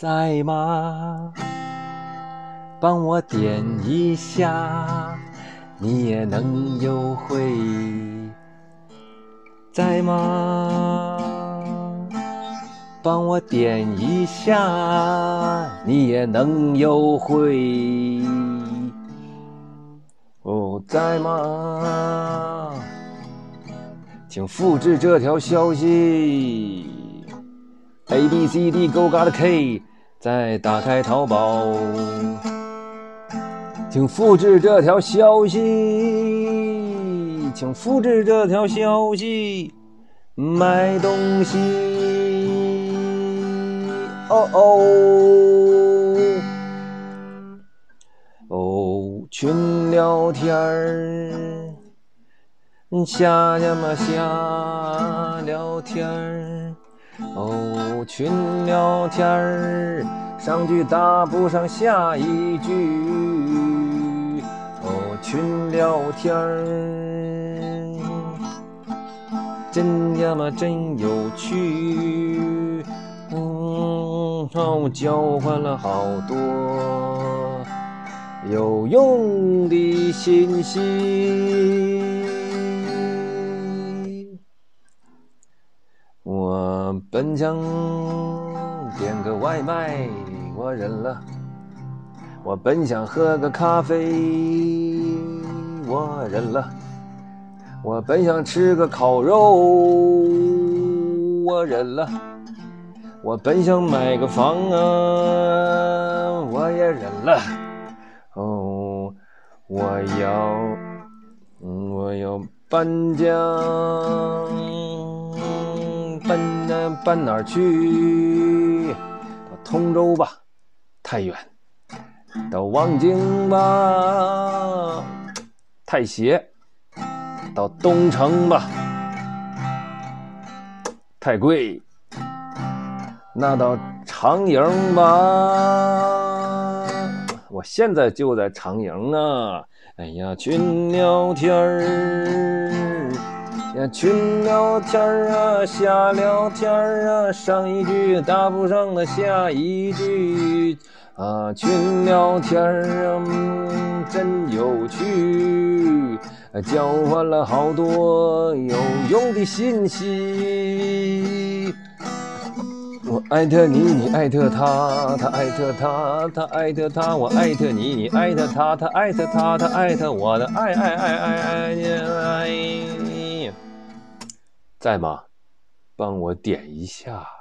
在吗？帮我点一下，你也能优惠，在吗？帮我点一下，你也能优惠。哦，在吗？请复制这条消息，A B C D Go Got K，再打开淘宝，请复制这条消息，请复制这条消息，买东西，哦哦，哦，群聊天儿。瞎呀嘛瞎聊天儿，哦，群聊天儿，上句搭不上下一句，哦，群聊天儿，真呀嘛真有趣，嗯，哦，交换了好多有用的信息。本想点个外卖，我忍了；我本想喝个咖啡，我忍了；我本想吃个烤肉，我忍了；我本想买个房啊，我也忍了。哦，我要，我要搬家。搬呢？搬哪儿去？到通州吧，太远；到望京吧，太斜；到东城吧，太贵；那到长营吧，我现在就在长营呢。哎呀，群聊天儿。呀，群聊天儿啊，瞎聊天儿啊，上一句搭不上的下一句啊，群聊天儿啊，真有趣，交换了好多有用的信息。我艾特你，你艾特他，他艾特他，他艾特他，我艾特你，你艾特他，他艾特他，他艾特我的爱爱爱爱爱爱。在吗？帮我点一下。